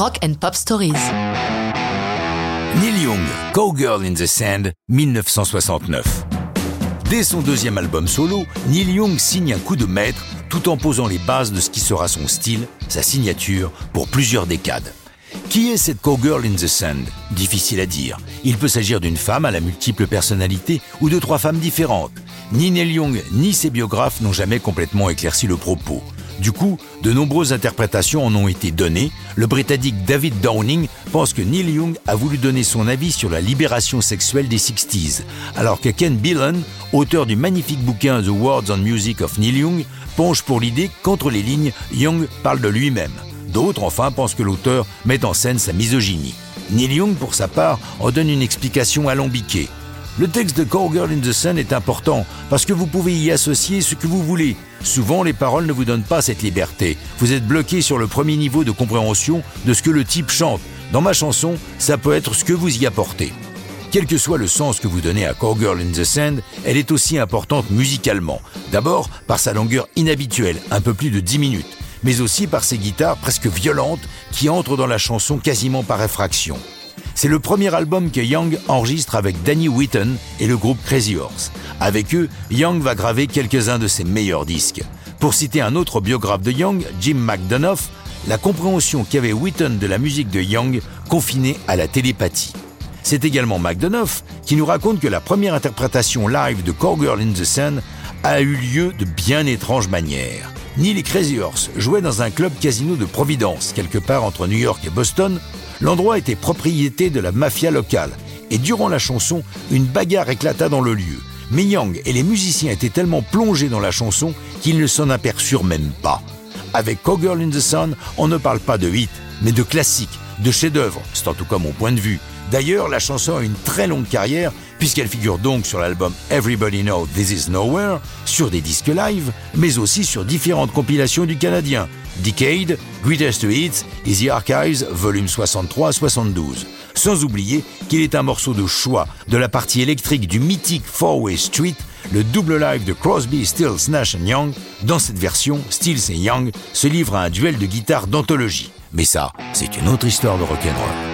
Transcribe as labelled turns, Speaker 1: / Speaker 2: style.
Speaker 1: Rock and Pop Stories.
Speaker 2: Neil Young, Cowgirl in the Sand, 1969. Dès son deuxième album solo, Neil Young signe un coup de maître tout en posant les bases de ce qui sera son style, sa signature, pour plusieurs décades. Qui est cette Cowgirl in the Sand? Difficile à dire. Il peut s'agir d'une femme à la multiple personnalité ou de trois femmes différentes. Ni Neil Young ni ses biographes n'ont jamais complètement éclairci le propos. Du coup, de nombreuses interprétations en ont été données. Le Britannique David Downing pense que Neil Young a voulu donner son avis sur la libération sexuelle des 60s, alors que Ken Billen, auteur du magnifique bouquin The Words on Music of Neil Young, penche pour l'idée qu'entre les lignes, Young parle de lui-même. D'autres, enfin, pensent que l'auteur met en scène sa misogynie. Neil Young, pour sa part, en donne une explication alambiquée. Le texte de Cowgirl in the Sun est important parce que vous pouvez y associer ce que vous voulez. Souvent, les paroles ne vous donnent pas cette liberté. Vous êtes bloqué sur le premier niveau de compréhension de ce que le type chante. Dans ma chanson, ça peut être ce que vous y apportez. Quel que soit le sens que vous donnez à Cowgirl in the Sand, elle est aussi importante musicalement. D'abord par sa longueur inhabituelle, un peu plus de 10 minutes, mais aussi par ses guitares presque violentes qui entrent dans la chanson quasiment par effraction. C'est le premier album que Young enregistre avec Danny Whitten et le groupe Crazy Horse. Avec eux, Young va graver quelques-uns de ses meilleurs disques. Pour citer un autre biographe de Young, Jim McDonough, la compréhension qu'avait Whitten de la musique de Young confinée à la télépathie. C'est également McDonough qui nous raconte que la première interprétation live de Cowgirl in the Sun a eu lieu de bien étranges manières. Neil et Crazy Horse jouaient dans un club casino de Providence, quelque part entre New York et Boston, L'endroit était propriété de la mafia locale, et durant la chanson, une bagarre éclata dans le lieu. Mais Young et les musiciens étaient tellement plongés dans la chanson qu'ils ne s'en aperçurent même pas. Avec Cowgirl in the Sun, on ne parle pas de hit, mais de classique, de chef-d'œuvre, c'est en tout cas mon point de vue. D'ailleurs, la chanson a une très longue carrière, puisqu'elle figure donc sur l'album Everybody Know This Is Nowhere, sur des disques live, mais aussi sur différentes compilations du Canadien, Decade, Greatest Hits The Archives, volume 63-72. Sans oublier qu'il est un morceau de choix de la partie électrique du mythique Four Way Street, le double live de Crosby, Stills, Nash Young. Dans cette version, Stills et Young se livrent à un duel de guitare d'anthologie. Mais ça, c'est une autre histoire de rock'n'roll.